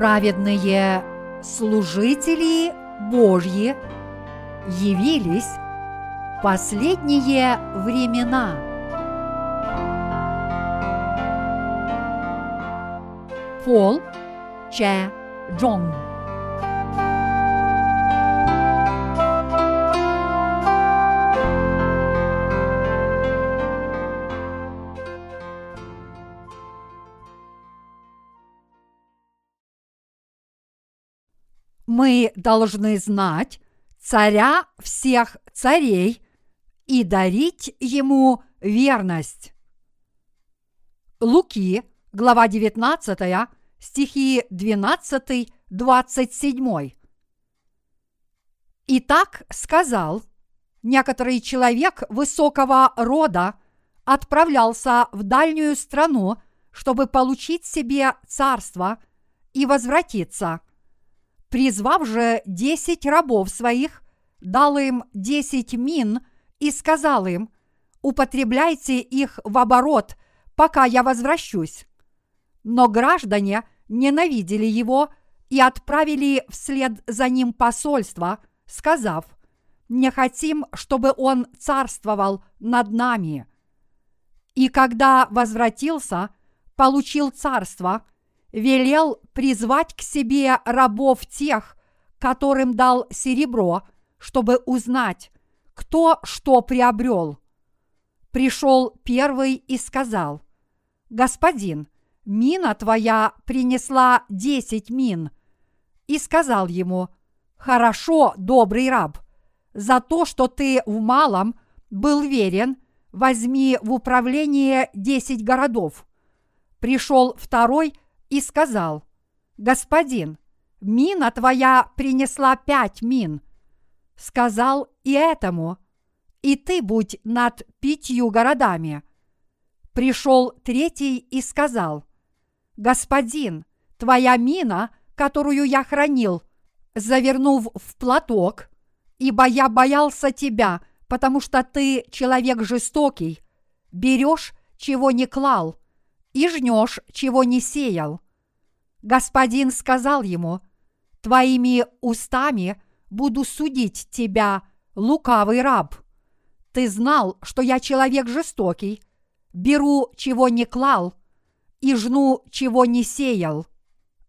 праведные служители Божьи явились последние времена. Пол Че Джонг должны знать царя всех царей и дарить ему верность. Луки, глава 19, стихи 12-27. Итак, сказал, некоторый человек высокого рода отправлялся в дальнюю страну, чтобы получить себе царство и возвратиться – Призвав же десять рабов своих, дал им десять мин и сказал им, употребляйте их в оборот, пока я возвращусь. Но граждане ненавидели его и отправили вслед за ним посольство, сказав, не хотим, чтобы он царствовал над нами. И когда возвратился, получил царство – велел призвать к себе рабов тех, которым дал серебро, чтобы узнать, кто что приобрел. Пришел первый и сказал, «Господин, мина твоя принесла десять мин». И сказал ему, «Хорошо, добрый раб, за то, что ты в малом был верен, возьми в управление десять городов». Пришел второй и сказал, «Господин, мина твоя принесла пять мин». Сказал и этому, «И ты будь над пятью городами». Пришел третий и сказал, «Господин, твоя мина, которую я хранил, завернув в платок, ибо я боялся тебя, потому что ты человек жестокий, берешь, чего не клал, и жнешь, чего не сеял. Господин сказал ему, Твоими устами буду судить тебя, лукавый раб. Ты знал, что я человек жестокий, беру, чего не клал, и жну, чего не сеял.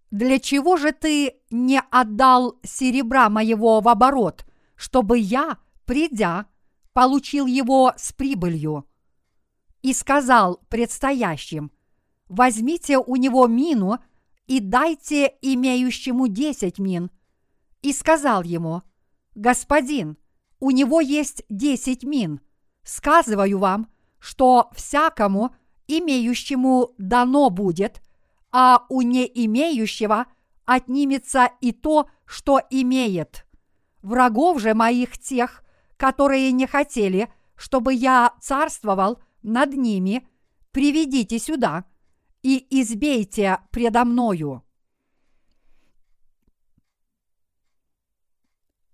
Для чего же ты не отдал серебра моего в оборот, чтобы я, придя, получил его с прибылью? И сказал предстоящим – возьмите у него мину и дайте имеющему десять мин. И сказал ему, господин, у него есть десять мин. Сказываю вам, что всякому имеющему дано будет, а у не имеющего отнимется и то, что имеет. Врагов же моих тех, которые не хотели, чтобы я царствовал над ними, приведите сюда – и избейте предо мною.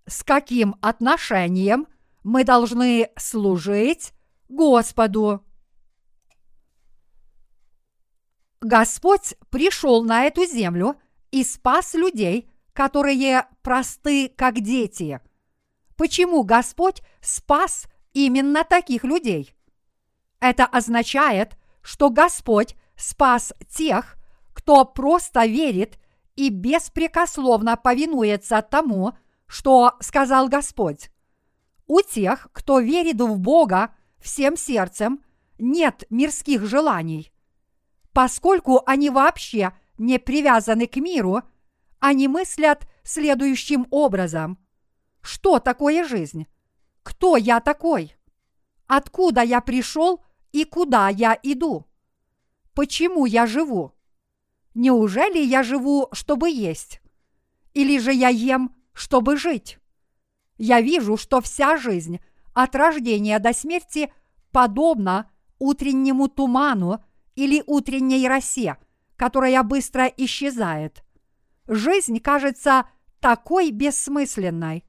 С каким отношением мы должны служить Господу? Господь пришел на эту землю и спас людей, которые просты, как дети. Почему Господь спас именно таких людей? Это означает, что Господь спас тех, кто просто верит и беспрекословно повинуется тому, что сказал Господь. У тех, кто верит в Бога всем сердцем, нет мирских желаний. Поскольку они вообще не привязаны к миру, они мыслят следующим образом. Что такое жизнь? Кто я такой? Откуда я пришел и куда я иду? Почему я живу? Неужели я живу, чтобы есть? Или же я ем, чтобы жить? Я вижу, что вся жизнь от рождения до смерти подобна утреннему туману или утренней росе, которая быстро исчезает. Жизнь кажется такой бессмысленной.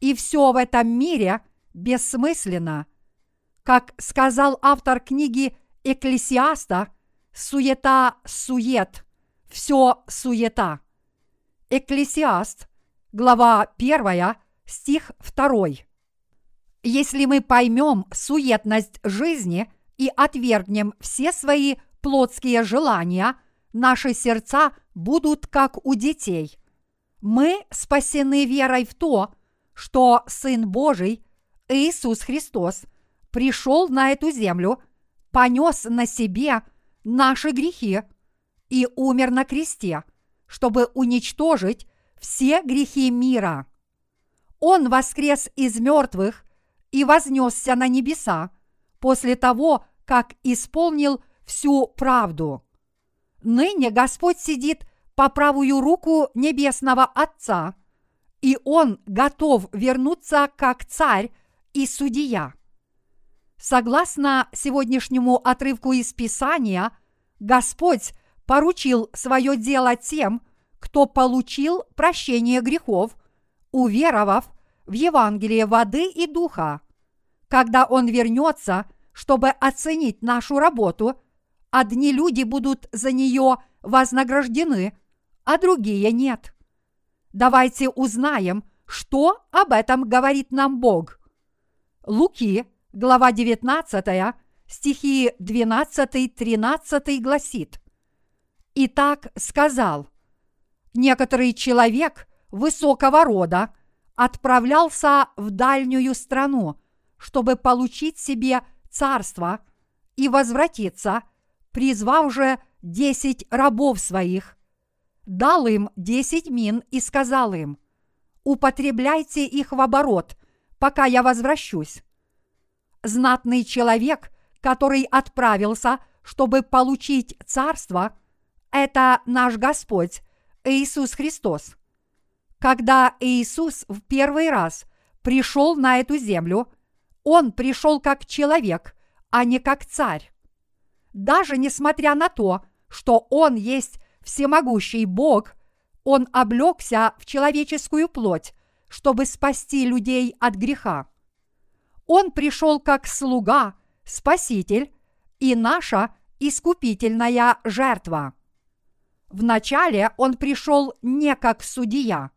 И все в этом мире бессмысленно. Как сказал автор книги Экклесиаста, суета сует, все суета. Экклесиаст, глава 1, стих 2. Если мы поймем суетность жизни и отвергнем все свои плотские желания, наши сердца будут как у детей. Мы спасены верой в то, что Сын Божий, Иисус Христос, пришел на эту землю, понес на себе наши грехи и умер на кресте, чтобы уничтожить все грехи мира. Он воскрес из мертвых и вознесся на небеса после того, как исполнил всю правду. Ныне Господь сидит по правую руку Небесного Отца, и Он готов вернуться как царь и судья. Согласно сегодняшнему отрывку из Писания, Господь поручил свое дело тем, кто получил прощение грехов, уверовав в Евангелие воды и духа. Когда Он вернется, чтобы оценить нашу работу, одни люди будут за нее вознаграждены, а другие нет. Давайте узнаем, что об этом говорит нам Бог. Луки, глава 19, стихи 12-13 гласит. «Итак сказал, некоторый человек высокого рода отправлялся в дальнюю страну, чтобы получить себе царство и возвратиться, призвав же десять рабов своих, дал им десять мин и сказал им, употребляйте их в оборот, пока я возвращусь. Знатный человек, который отправился, чтобы получить царство, это наш Господь Иисус Христос. Когда Иисус в первый раз пришел на эту землю, Он пришел как человек, а не как царь. Даже несмотря на то, что Он есть всемогущий Бог, Он облегся в человеческую плоть, чтобы спасти людей от греха. Он пришел как слуга, спаситель и наша искупительная жертва. Вначале он пришел не как судья.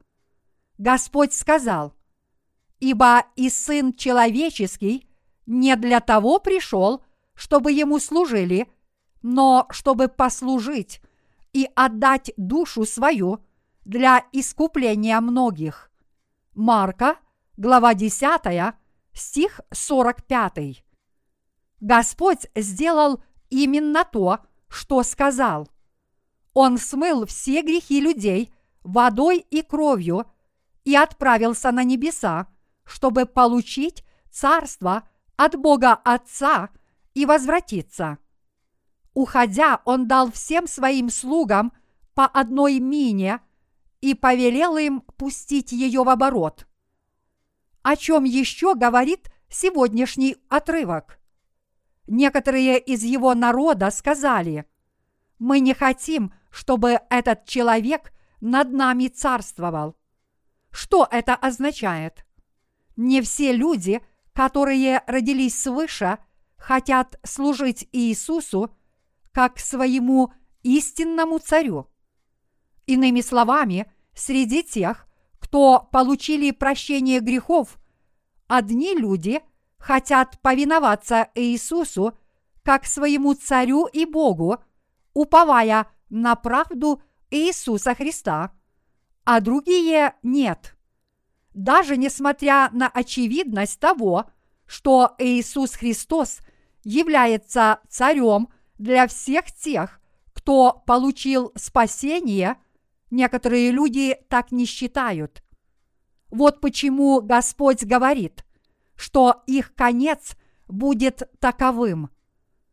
Господь сказал, «Ибо и Сын Человеческий не для того пришел, чтобы ему служили, но чтобы послужить и отдать душу свою для искупления многих». Марка, глава 10, стих 45. Господь сделал именно то, что сказал. Он смыл все грехи людей водой и кровью и отправился на небеса, чтобы получить царство от Бога Отца и возвратиться. Уходя, он дал всем своим слугам по одной мине и повелел им пустить ее в оборот. О чем еще говорит сегодняшний отрывок? Некоторые из его народа сказали, мы не хотим, чтобы этот человек над нами царствовал. Что это означает? Не все люди, которые родились свыше, хотят служить Иисусу как своему истинному царю. Иными словами, среди тех, кто получили прощение грехов, одни люди хотят повиноваться Иисусу как своему царю и Богу, уповая на правду Иисуса Христа, а другие нет. Даже несмотря на очевидность того, что Иисус Христос является царем для всех тех, кто получил спасение – Некоторые люди так не считают. Вот почему Господь говорит, что их конец будет таковым,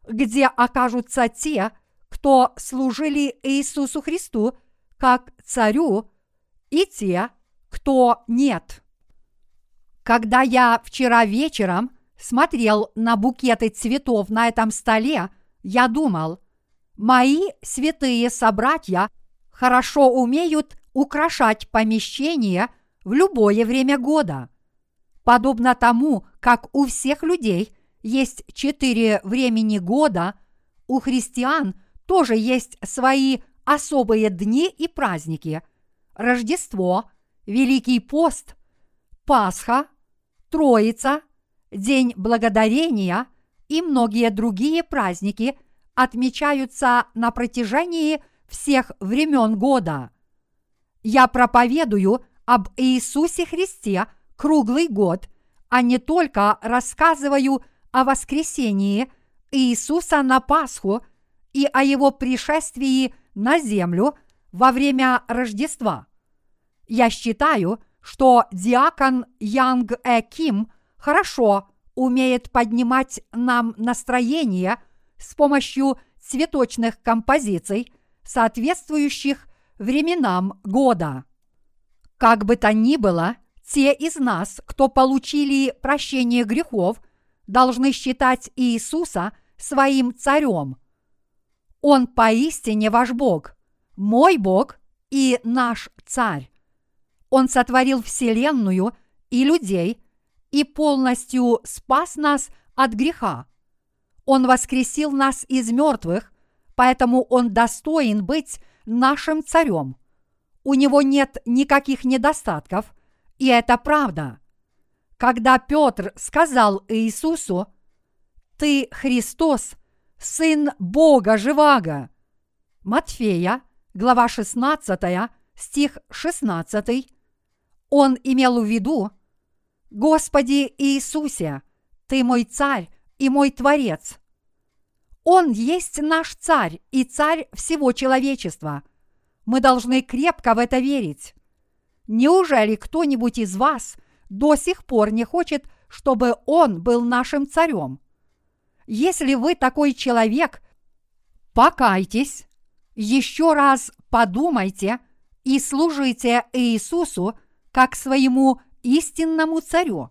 где окажутся те, кто служили Иисусу Христу как царю, и те, кто нет. Когда я вчера вечером смотрел на букеты цветов на этом столе, я думал, мои святые собратья – хорошо умеют украшать помещение в любое время года. Подобно тому, как у всех людей есть четыре времени года, у христиан тоже есть свои особые дни и праздники, Рождество, Великий пост, Пасха, Троица, День Благодарения и многие другие праздники отмечаются на протяжении всех времен года. Я проповедую об Иисусе Христе круглый год, а не только рассказываю о воскресении Иисуса на Пасху и о его пришествии на землю во время Рождества. Я считаю, что диакон Янг Э Ким хорошо умеет поднимать нам настроение с помощью цветочных композиций, соответствующих временам года. Как бы то ни было, те из нас, кто получили прощение грехов, должны считать Иисуса своим царем. Он поистине ваш Бог, мой Бог и наш царь. Он сотворил Вселенную и людей и полностью спас нас от греха. Он воскресил нас из мертвых, поэтому Он достоин быть нашим царем. У Него нет никаких недостатков, и это правда. Когда Петр сказал Иисусу, «Ты Христос, Сын Бога Живаго», Матфея, глава 16, стих 16, он имел в виду, «Господи Иисусе, Ты мой царь и мой Творец». Он есть наш царь и царь всего человечества. Мы должны крепко в это верить. Неужели кто-нибудь из вас до сих пор не хочет, чтобы он был нашим царем? Если вы такой человек, покайтесь, еще раз подумайте и служите Иисусу как своему истинному царю.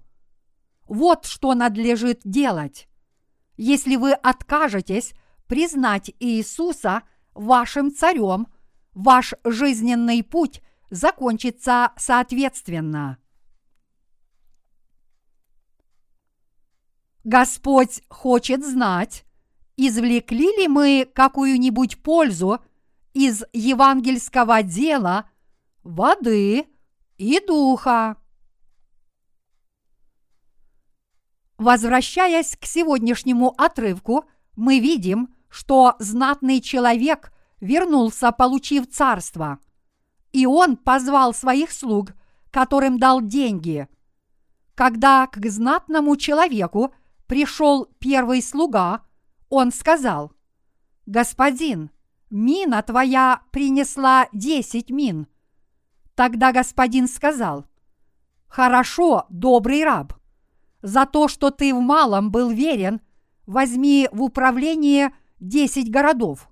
Вот что надлежит делать. Если вы откажетесь признать Иисуса вашим царем, ваш жизненный путь закончится соответственно. Господь хочет знать, извлекли ли мы какую-нибудь пользу из евангельского дела воды и духа. Возвращаясь к сегодняшнему отрывку, мы видим, что знатный человек вернулся, получив царство. И он позвал своих слуг, которым дал деньги. Когда к знатному человеку пришел первый слуга, он сказал, «Господин, мина твоя принесла десять мин». Тогда господин сказал, «Хорошо, добрый раб, за то, что ты в малом был верен, возьми в управление десять городов.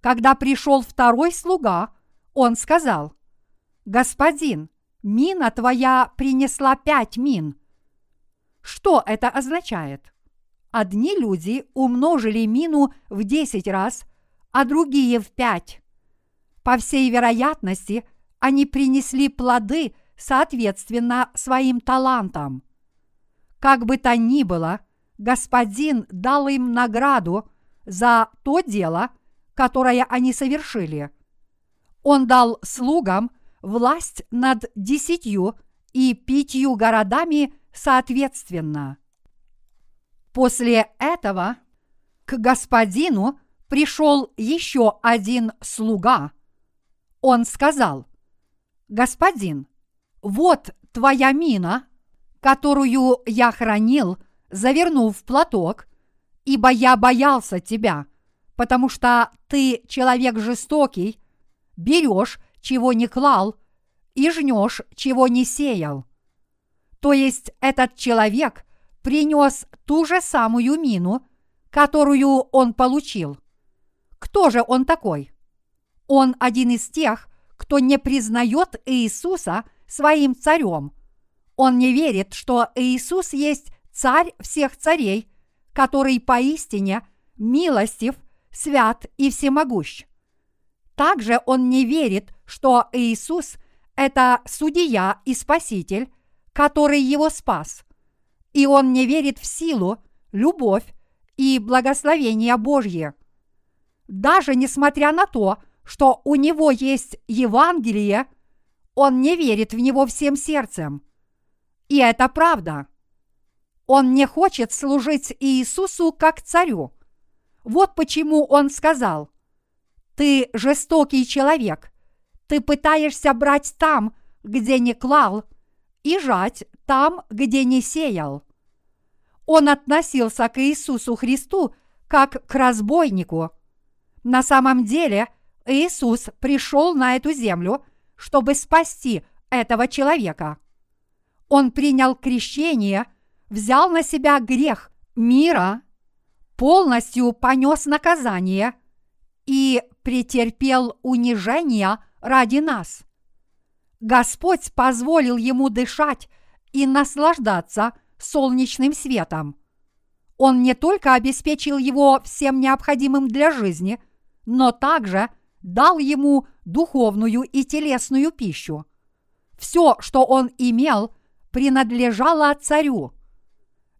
Когда пришел второй слуга, он сказал, «Господин, мина твоя принесла пять мин». Что это означает? Одни люди умножили мину в десять раз, а другие в пять. По всей вероятности, они принесли плоды соответственно своим талантам. Как бы то ни было, Господин дал им награду за то дело, которое они совершили. Он дал слугам власть над десятью и пятью городами соответственно. После этого к господину пришел еще один слуга. Он сказал, «Господин, вот твоя мина, которую я хранил, завернув в платок, ибо я боялся тебя, потому что ты человек жестокий, берешь, чего не клал, и жнешь, чего не сеял. То есть этот человек принес ту же самую мину, которую он получил. Кто же он такой? Он один из тех, кто не признает Иисуса своим царем – он не верит, что Иисус есть царь всех царей, который поистине милостив, свят и всемогущ. Также он не верит, что Иисус – это судья и спаситель, который его спас. И он не верит в силу, любовь и благословение Божье. Даже несмотря на то, что у него есть Евангелие, он не верит в него всем сердцем. И это правда. Он не хочет служить Иисусу как царю. Вот почему он сказал, «Ты жестокий человек, ты пытаешься брать там, где не клал, и жать там, где не сеял». Он относился к Иисусу Христу как к разбойнику. На самом деле Иисус пришел на эту землю, чтобы спасти этого человека. Он принял крещение – взял на себя грех мира, полностью понес наказание и претерпел унижение ради нас. Господь позволил ему дышать и наслаждаться солнечным светом. Он не только обеспечил его всем необходимым для жизни, но также дал ему духовную и телесную пищу. Все, что он имел, принадлежало царю.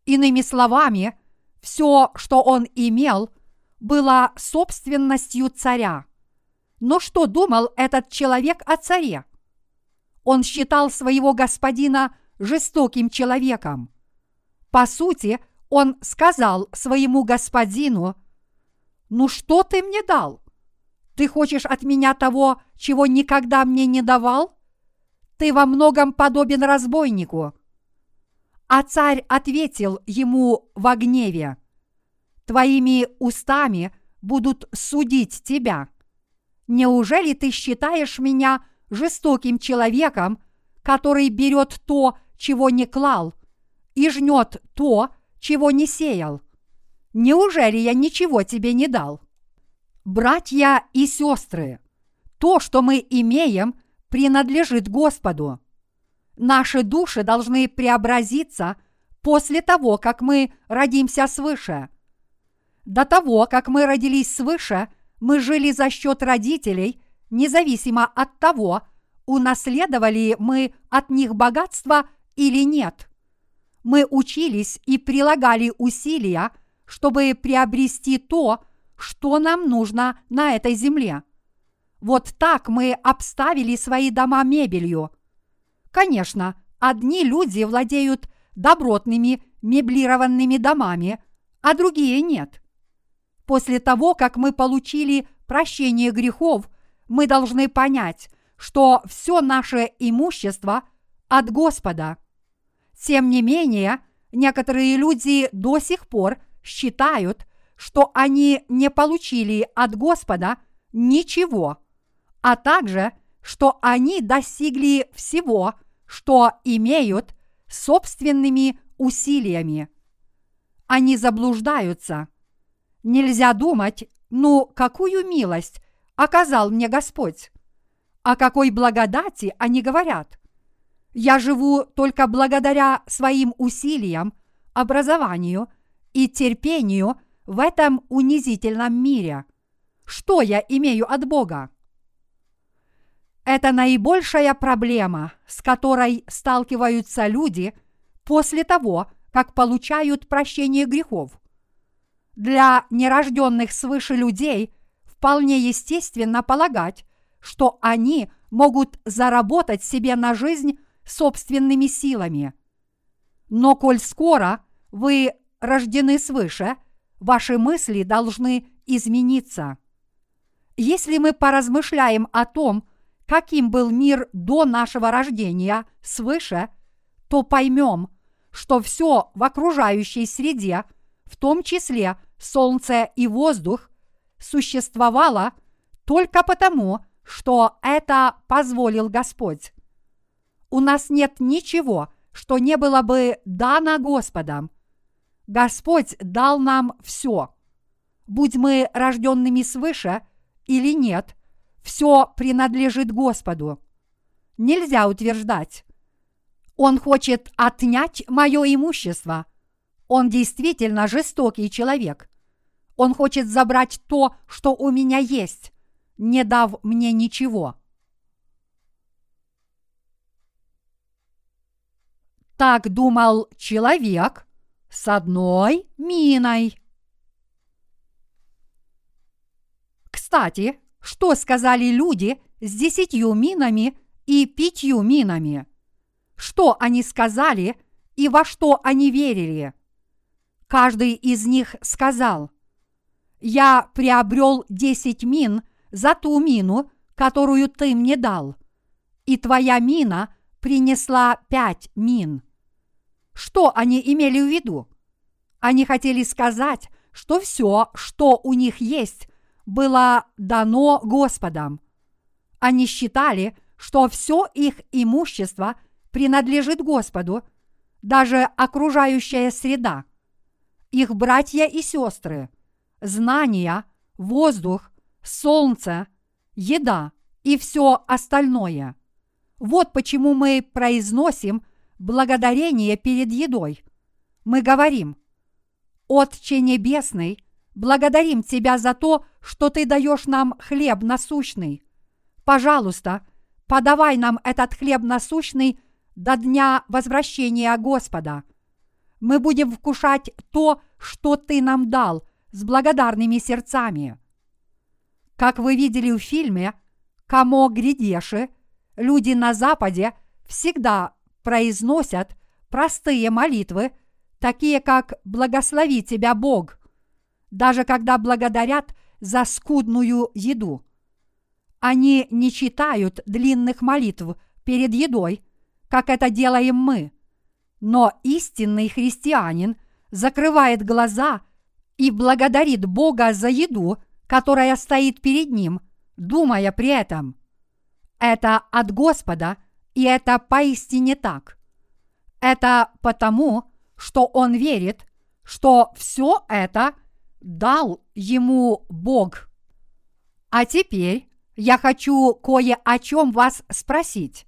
Иными словами, все, что он имел, было собственностью царя. Но что думал этот человек о царе? Он считал своего господина жестоким человеком. По сути, он сказал своему господину, «Ну что ты мне дал? Ты хочешь от меня того, чего никогда мне не давал? Ты во многом подобен разбойнику. А царь ответил ему во гневе, «Твоими устами будут судить тебя. Неужели ты считаешь меня жестоким человеком, который берет то, чего не клал, и жнет то, чего не сеял? Неужели я ничего тебе не дал? Братья и сестры, то, что мы имеем, принадлежит Господу. Наши души должны преобразиться после того, как мы родимся свыше. До того, как мы родились свыше, мы жили за счет родителей, независимо от того, унаследовали мы от них богатство или нет. Мы учились и прилагали усилия, чтобы приобрести то, что нам нужно на этой земле. Вот так мы обставили свои дома мебелью – Конечно, одни люди владеют добротными меблированными домами, а другие нет. После того, как мы получили прощение грехов, мы должны понять, что все наше имущество от Господа. Тем не менее, некоторые люди до сих пор считают, что они не получили от Господа ничего, а также, что они достигли всего – что имеют собственными усилиями. Они заблуждаются. Нельзя думать, ну какую милость оказал мне Господь. О какой благодати они говорят. Я живу только благодаря своим усилиям, образованию и терпению в этом унизительном мире. Что я имею от Бога? Это наибольшая проблема, с которой сталкиваются люди после того, как получают прощение грехов. Для нерожденных свыше людей вполне естественно полагать, что они могут заработать себе на жизнь собственными силами. Но коль скоро вы рождены свыше, ваши мысли должны измениться. Если мы поразмышляем о том, каким был мир до нашего рождения свыше, то поймем, что все в окружающей среде, в том числе солнце и воздух, существовало только потому, что это позволил Господь. У нас нет ничего, что не было бы дано Господом. Господь дал нам все. Будь мы рожденными свыше или нет, все принадлежит Господу. Нельзя утверждать. Он хочет отнять мое имущество. Он действительно жестокий человек. Он хочет забрать то, что у меня есть, не дав мне ничего. Так думал человек с одной миной. Кстати, что сказали люди с десятью минами и пятью минами. Что они сказали и во что они верили? Каждый из них сказал, «Я приобрел десять мин за ту мину, которую ты мне дал, и твоя мина принесла пять мин». Что они имели в виду? Они хотели сказать, что все, что у них есть, было дано Господом. Они считали, что все их имущество принадлежит Господу, даже окружающая среда, их братья и сестры, знания, воздух, солнце, еда и все остальное. Вот почему мы произносим благодарение перед едой. Мы говорим, «Отче Небесный, благодарим Тебя за то, что Ты даешь нам хлеб насущный. Пожалуйста, подавай нам этот хлеб насущный до дня возвращения Господа. Мы будем вкушать то, что Ты нам дал, с благодарными сердцами». Как вы видели в фильме «Камо Гридеши», люди на Западе всегда произносят простые молитвы, такие как «Благослови тебя Бог», даже когда благодарят за скудную еду. Они не читают длинных молитв перед едой, как это делаем мы. Но истинный христианин закрывает глаза и благодарит Бога за еду, которая стоит перед ним, думая при этом. Это от Господа – и это поистине так. Это потому, что он верит, что все это дал ему Бог. А теперь я хочу кое о чем вас спросить.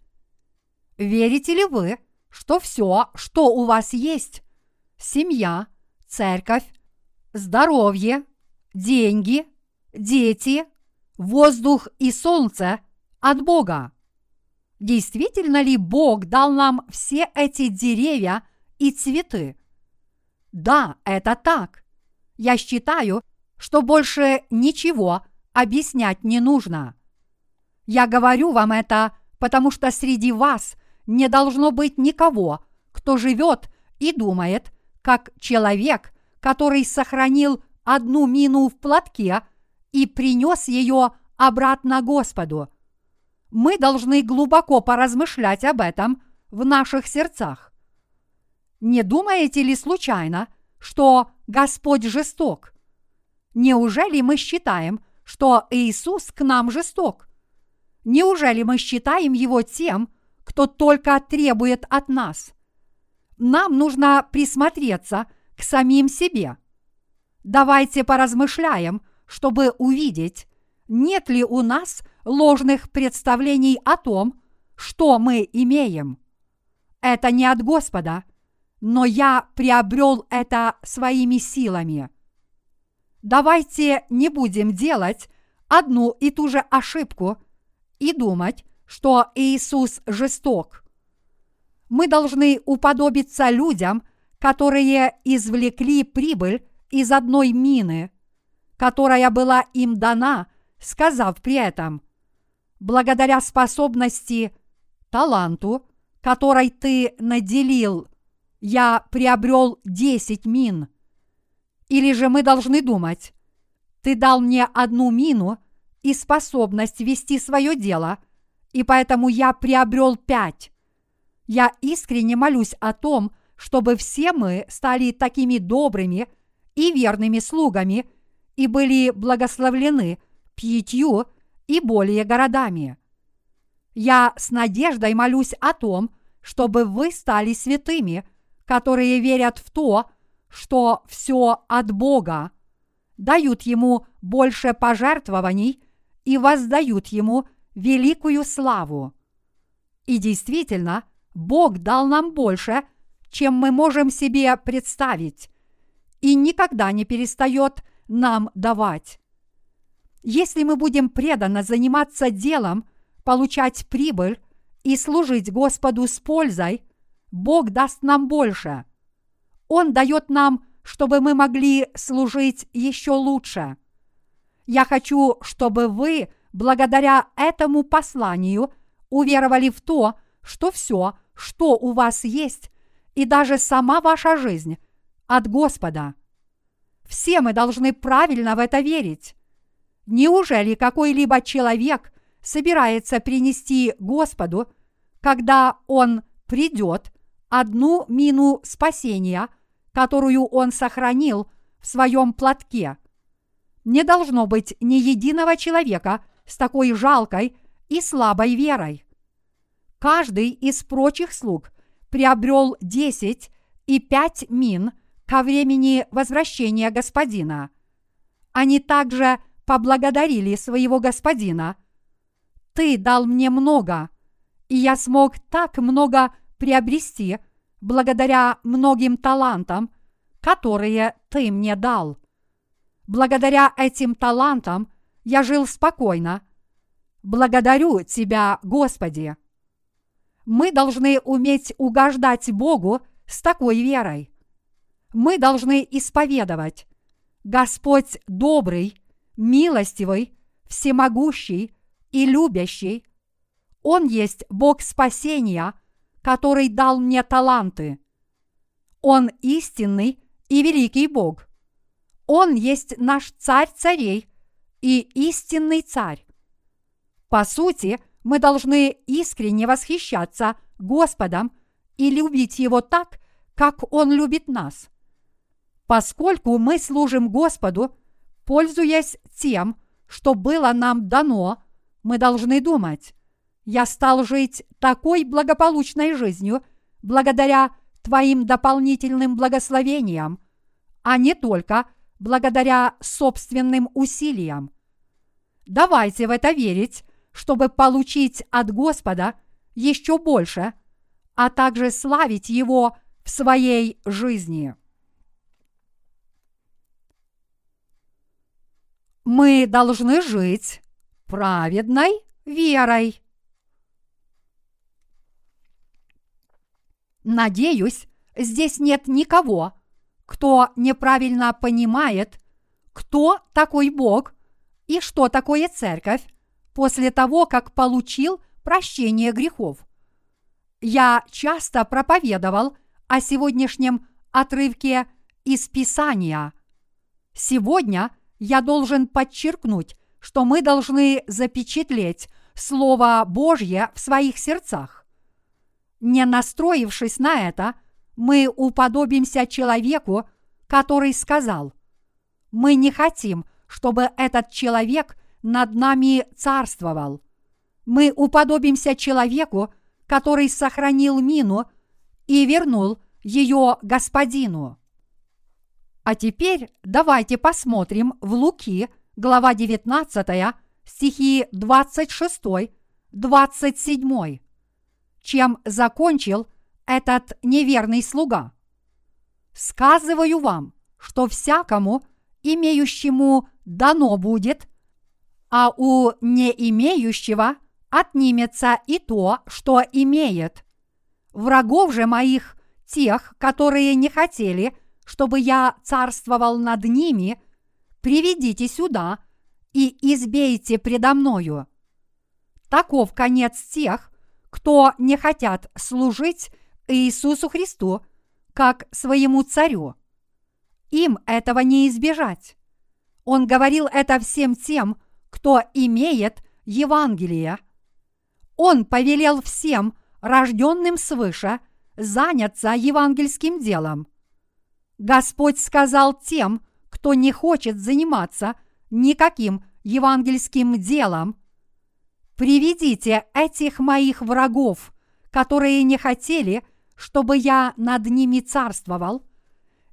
Верите ли вы, что все, что у вас есть, семья, церковь, здоровье, деньги, дети, воздух и солнце от Бога? Действительно ли Бог дал нам все эти деревья и цветы? Да, это так. Я считаю, что больше ничего объяснять не нужно. Я говорю вам это, потому что среди вас не должно быть никого, кто живет и думает, как человек, который сохранил одну мину в платке и принес ее обратно Господу – мы должны глубоко поразмышлять об этом в наших сердцах. Не думаете ли случайно, что Господь жесток? Неужели мы считаем, что Иисус к нам жесток? Неужели мы считаем Его тем, кто только требует от нас? Нам нужно присмотреться к самим себе. Давайте поразмышляем, чтобы увидеть, нет ли у нас ложных представлений о том, что мы имеем. Это не от Господа, но я приобрел это своими силами. Давайте не будем делать одну и ту же ошибку и думать, что Иисус жесток. Мы должны уподобиться людям, которые извлекли прибыль из одной мины, которая была им дана, сказав при этом – благодаря способности, таланту, которой ты наделил, я приобрел десять мин. Или же мы должны думать, ты дал мне одну мину и способность вести свое дело, и поэтому я приобрел пять. Я искренне молюсь о том, чтобы все мы стали такими добрыми и верными слугами и были благословлены пятью и более городами. Я с надеждой молюсь о том, чтобы вы стали святыми, которые верят в то, что все от Бога, дают Ему больше пожертвований и воздают Ему великую славу. И действительно, Бог дал нам больше, чем мы можем себе представить, и никогда не перестает нам давать. Если мы будем преданно заниматься делом, получать прибыль и служить Господу с пользой, Бог даст нам больше. Он дает нам, чтобы мы могли служить еще лучше. Я хочу, чтобы вы, благодаря этому посланию, уверовали в то, что все, что у вас есть, и даже сама ваша жизнь от Господа. Все мы должны правильно в это верить. Неужели какой-либо человек собирается принести Господу, когда Он придет, одну мину спасения, которую Он сохранил в своем платке? Не должно быть ни единого человека с такой жалкой и слабой верой. Каждый из прочих слуг приобрел десять и пять мин ко времени возвращения господина. Они также поблагодарили своего господина. Ты дал мне много, и я смог так много приобрести благодаря многим талантам, которые ты мне дал. Благодаря этим талантам я жил спокойно. Благодарю Тебя, Господи! Мы должны уметь угождать Богу с такой верой. Мы должны исповедовать. Господь добрый, милостивый, всемогущий и любящий. Он есть Бог спасения, который дал мне таланты. Он истинный и великий Бог. Он есть наш царь царей и истинный царь. По сути, мы должны искренне восхищаться Господом и любить Его так, как Он любит нас. Поскольку мы служим Господу, пользуясь тем, что было нам дано, мы должны думать, я стал жить такой благополучной жизнью благодаря Твоим дополнительным благословениям, а не только благодаря собственным усилиям. Давайте в это верить чтобы получить от Господа еще больше, а также славить Его в своей жизни. Мы должны жить праведной верой. Надеюсь, здесь нет никого, кто неправильно понимает, кто такой Бог и что такое церковь, после того, как получил прощение грехов. Я часто проповедовал о сегодняшнем отрывке из Писания. Сегодня я должен подчеркнуть, что мы должны запечатлеть Слово Божье в своих сердцах. Не настроившись на это, мы уподобимся человеку, который сказал, «Мы не хотим, чтобы этот человек – над нами царствовал. Мы уподобимся человеку, который сохранил мину и вернул ее господину. А теперь давайте посмотрим в Луки, глава 19, стихи 26, 27. Чем закончил этот неверный слуга? Сказываю вам, что всякому, имеющему дано будет – а у не имеющего отнимется и то, что имеет. Врагов же моих, тех, которые не хотели, чтобы я царствовал над ними, приведите сюда и избейте предо мною. Таков конец тех, кто не хотят служить Иисусу Христу как своему царю. Им этого не избежать. Он говорил это всем тем, кто имеет Евангелие. Он повелел всем, рожденным свыше, заняться евангельским делом. Господь сказал тем, кто не хочет заниматься никаким евангельским делом, «Приведите этих моих врагов, которые не хотели, чтобы я над ними царствовал,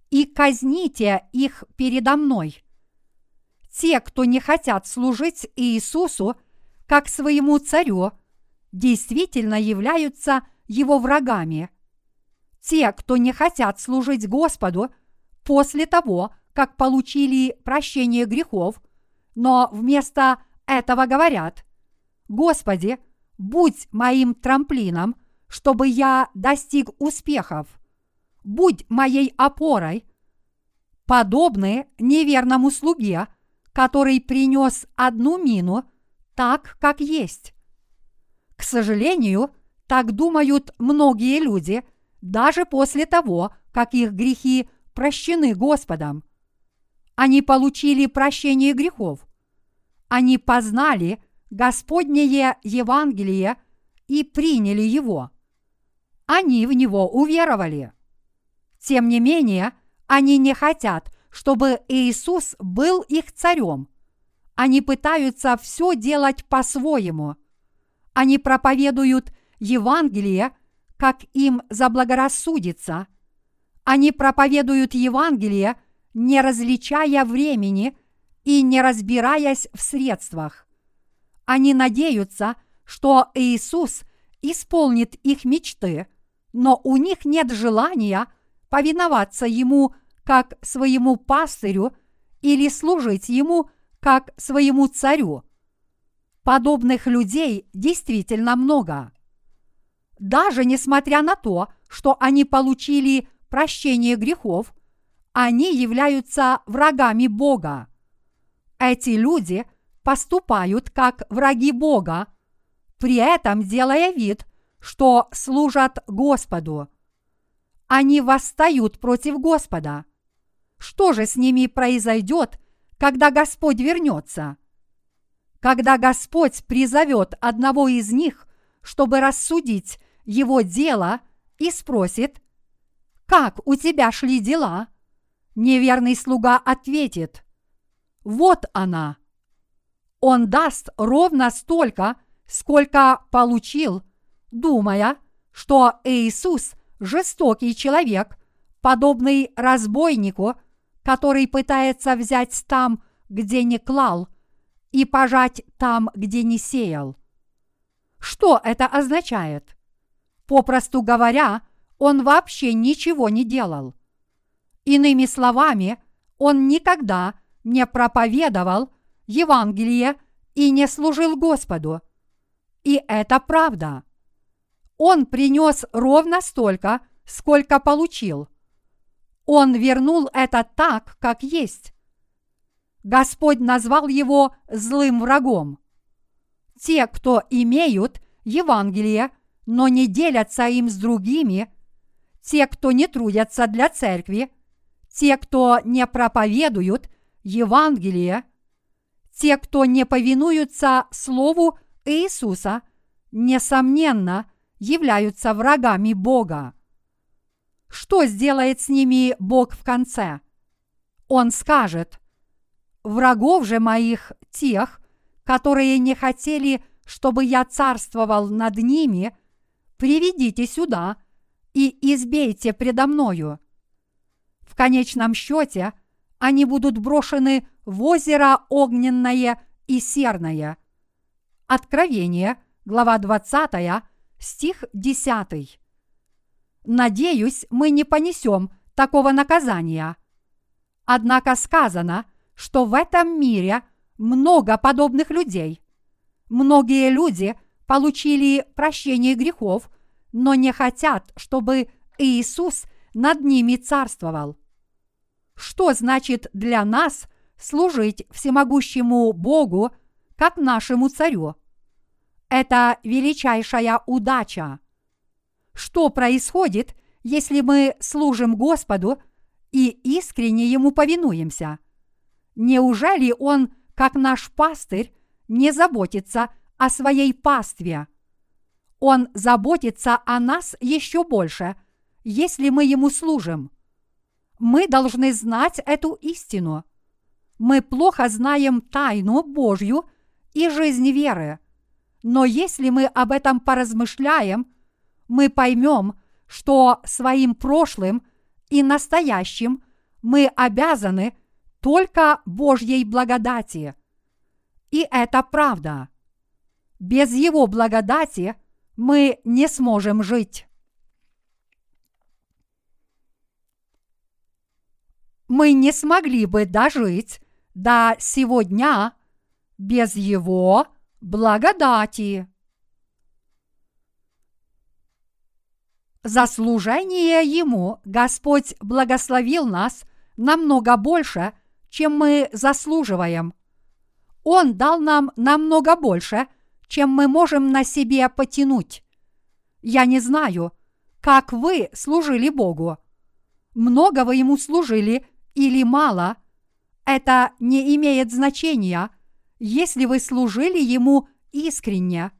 и казните их передо мной те, кто не хотят служить Иисусу как своему царю, действительно являются его врагами. Те, кто не хотят служить Господу после того, как получили прощение грехов, но вместо этого говорят, «Господи, будь моим трамплином, чтобы я достиг успехов, будь моей опорой», подобные неверному слуге – который принес одну мину так, как есть. К сожалению, так думают многие люди даже после того, как их грехи прощены Господом. Они получили прощение грехов. Они познали Господнее Евангелие и приняли его. Они в него уверовали. Тем не менее, они не хотят, чтобы Иисус был их царем. Они пытаются все делать по-своему. Они проповедуют Евангелие, как им заблагорассудится. Они проповедуют Евангелие, не различая времени и не разбираясь в средствах. Они надеются, что Иисус исполнит их мечты, но у них нет желания повиноваться Ему как своему пастырю или служить Ему как своему царю. Подобных людей действительно много. Даже несмотря на то, что они получили прощение грехов, они являются врагами Бога. Эти люди поступают как враги Бога, при этом делая вид, что служат Господу. Они восстают против Господа. Что же с ними произойдет, когда Господь вернется? Когда Господь призовет одного из них, чтобы рассудить его дело, и спросит, «Как у тебя шли дела?» Неверный слуга ответит, «Вот она». Он даст ровно столько, сколько получил, думая, что Иисус – жестокий человек, подобный разбойнику, который пытается взять там, где не клал, и пожать там, где не сеял. Что это означает? Попросту говоря, он вообще ничего не делал. Иными словами, он никогда не проповедовал Евангелие и не служил Господу. И это правда. Он принес ровно столько, сколько получил. Он вернул это так, как есть. Господь назвал его злым врагом. Те, кто имеют Евангелие, но не делятся им с другими, те, кто не трудятся для церкви, те, кто не проповедуют Евангелие, те, кто не повинуются Слову Иисуса, несомненно, являются врагами Бога. Что сделает с ними Бог в конце? Он скажет, «Врагов же моих, тех, которые не хотели, чтобы я царствовал над ними, приведите сюда и избейте предо мною». В конечном счете они будут брошены в озеро огненное и серное – Откровение, глава 20, стих 10. Надеюсь, мы не понесем такого наказания. Однако сказано, что в этом мире много подобных людей. Многие люди получили прощение грехов, но не хотят, чтобы Иисус над ними царствовал. Что значит для нас служить всемогущему Богу – как нашему царю. Это величайшая удача. Что происходит, если мы служим Господу и искренне Ему повинуемся? Неужели Он, как наш пастырь, не заботится о своей пастве? Он заботится о нас еще больше, если мы Ему служим. Мы должны знать эту истину. Мы плохо знаем тайну Божью – и жизнь веры. Но если мы об этом поразмышляем, мы поймем, что своим прошлым и настоящим мы обязаны только Божьей благодати. И это правда. Без Его благодати мы не сможем жить. Мы не смогли бы дожить до сегодня без Его благодати. За служение Ему Господь благословил нас намного больше, чем мы заслуживаем. Он дал нам намного больше, чем мы можем на себе потянуть. Я не знаю, как вы служили Богу. Много вы Ему служили или мало, это не имеет значения, если вы служили Ему искренне.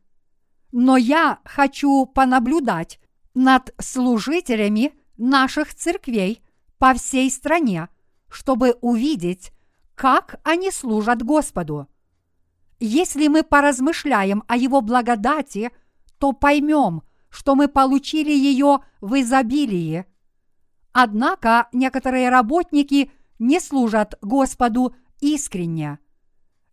Но я хочу понаблюдать над служителями наших церквей по всей стране, чтобы увидеть, как они служат Господу. Если мы поразмышляем о Его благодати, то поймем, что мы получили ее в изобилии. Однако некоторые работники не служат Господу искренне.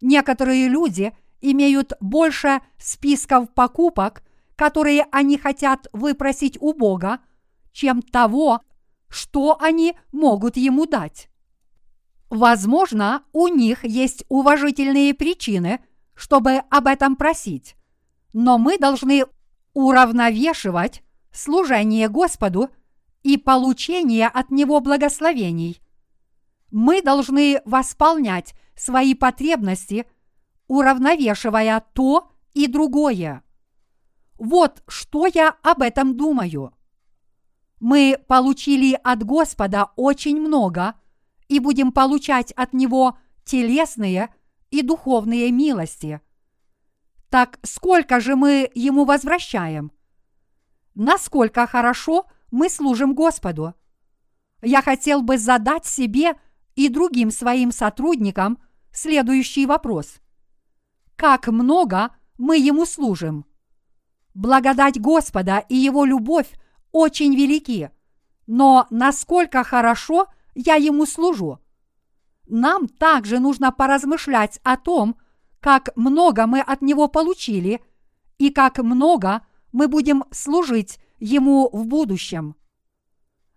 Некоторые люди имеют больше списков покупок, которые они хотят выпросить у Бога, чем того, что они могут ему дать. Возможно, у них есть уважительные причины, чтобы об этом просить, но мы должны уравновешивать служение Господу и получение от Него благословений. Мы должны восполнять свои потребности, уравновешивая то и другое. Вот что я об этом думаю. Мы получили от Господа очень много и будем получать от Него телесные и духовные милости. Так сколько же мы Ему возвращаем? Насколько хорошо мы служим Господу? Я хотел бы задать себе и другим своим сотрудникам следующий вопрос. Как много мы Ему служим? Благодать Господа и Его любовь очень велики, но насколько хорошо я Ему служу? Нам также нужно поразмышлять о том, как много мы от Него получили и как много мы будем служить Ему в будущем.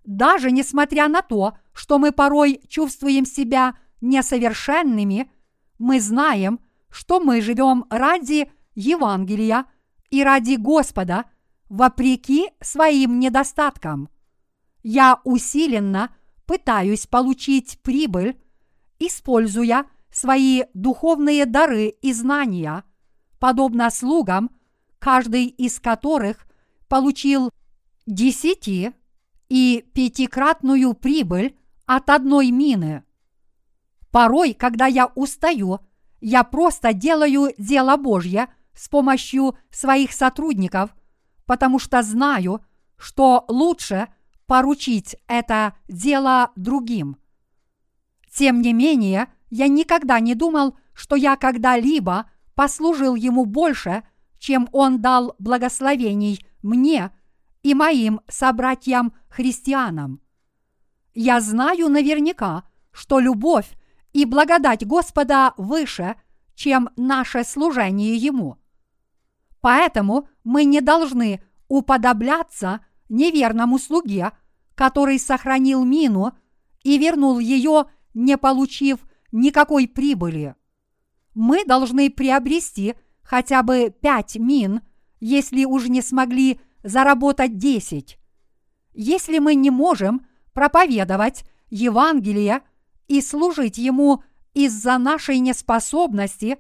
Даже несмотря на то, что мы порой чувствуем себя несовершенными, мы знаем, что мы живем ради Евангелия и ради Господа, вопреки своим недостаткам. Я усиленно пытаюсь получить прибыль, используя свои духовные дары и знания, подобно слугам, каждый из которых получил десяти и пятикратную прибыль от одной мины. Порой, когда я устаю, я просто делаю дело Божье с помощью своих сотрудников, потому что знаю, что лучше поручить это дело другим. Тем не менее, я никогда не думал, что я когда-либо послужил ему больше, чем он дал благословений мне и моим собратьям-христианам. Я знаю наверняка, что любовь и благодать Господа выше, чем наше служение Ему. Поэтому мы не должны уподобляться неверному слуге, который сохранил мину и вернул ее, не получив никакой прибыли. Мы должны приобрести хотя бы пять мин, если уж не смогли заработать десять. Если мы не можем проповедовать Евангелие и служить ему из-за нашей неспособности,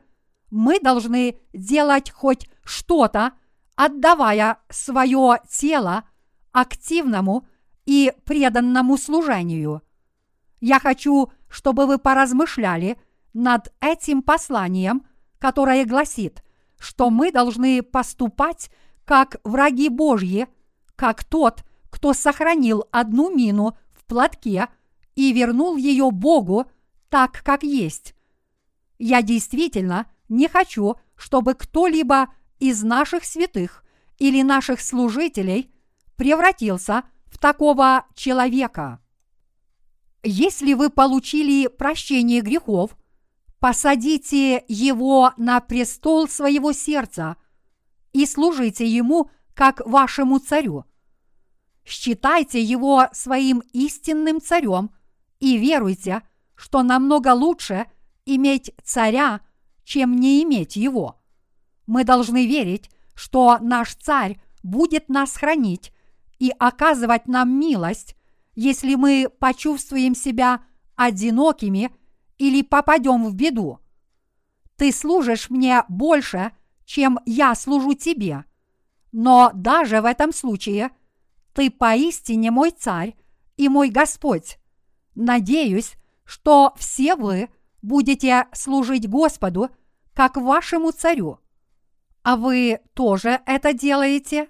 мы должны делать хоть что-то, отдавая свое тело активному и преданному служению. Я хочу чтобы вы поразмышляли над этим посланием, которое гласит, что мы должны поступать как враги Божьи, как тот, кто сохранил одну мину в платке и вернул ее Богу так, как есть. Я действительно не хочу, чтобы кто-либо из наших святых или наших служителей превратился в такого человека. Если вы получили прощение грехов, посадите его на престол своего сердца и служите ему как вашему царю. Считайте его своим истинным царем и веруйте, что намного лучше иметь царя, чем не иметь его. Мы должны верить, что наш царь будет нас хранить и оказывать нам милость, если мы почувствуем себя одинокими или попадем в беду. Ты служишь мне больше, чем я служу тебе. Но даже в этом случае ты поистине мой царь и мой Господь. Надеюсь, что все вы будете служить Господу, как вашему царю. А вы тоже это делаете?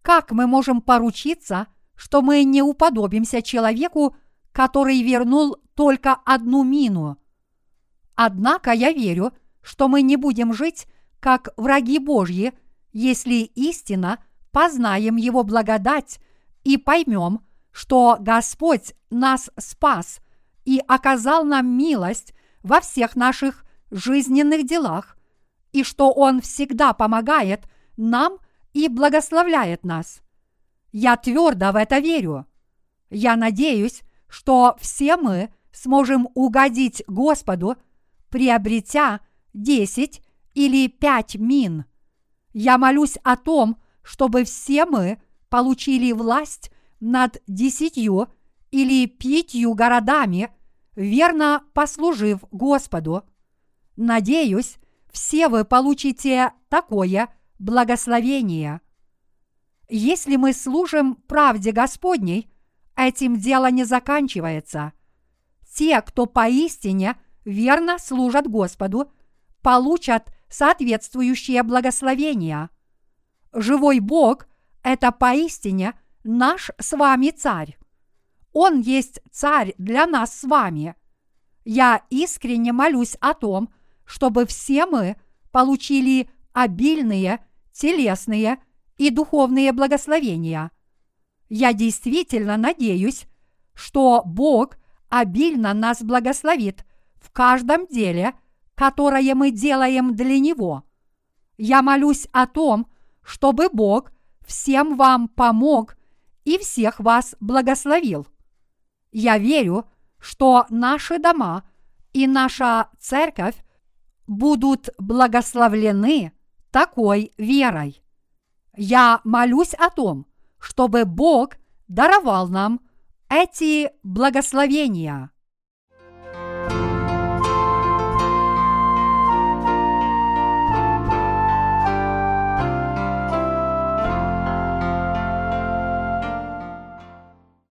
Как мы можем поручиться, что мы не уподобимся человеку, который вернул только одну мину? Однако я верю, что мы не будем жить как враги Божьи, если истинно познаем Его благодать и поймем, что Господь нас спас и оказал нам милость во всех наших жизненных делах, и что Он всегда помогает нам и благословляет нас. Я твердо в это верю. Я надеюсь, что все мы сможем угодить Господу, приобретя десять или пять мин. Я молюсь о том, чтобы все мы получили власть над десятью или пятью городами, верно послужив Господу. Надеюсь, все вы получите такое благословение. Если мы служим правде Господней, этим дело не заканчивается. Те, кто поистине верно служат Господу, получат соответствующее благословение. Живой Бог – это поистине наш с вами царь. Он есть царь для нас с вами. Я искренне молюсь о том, чтобы все мы получили обильные телесные и духовные благословения. Я действительно надеюсь, что Бог обильно нас благословит в каждом деле, которое мы делаем для Него. Я молюсь о том, чтобы Бог всем вам помог и всех вас благословил. Я верю, что наши дома и наша церковь будут благословлены такой верой. Я молюсь о том, чтобы Бог даровал нам эти благословения.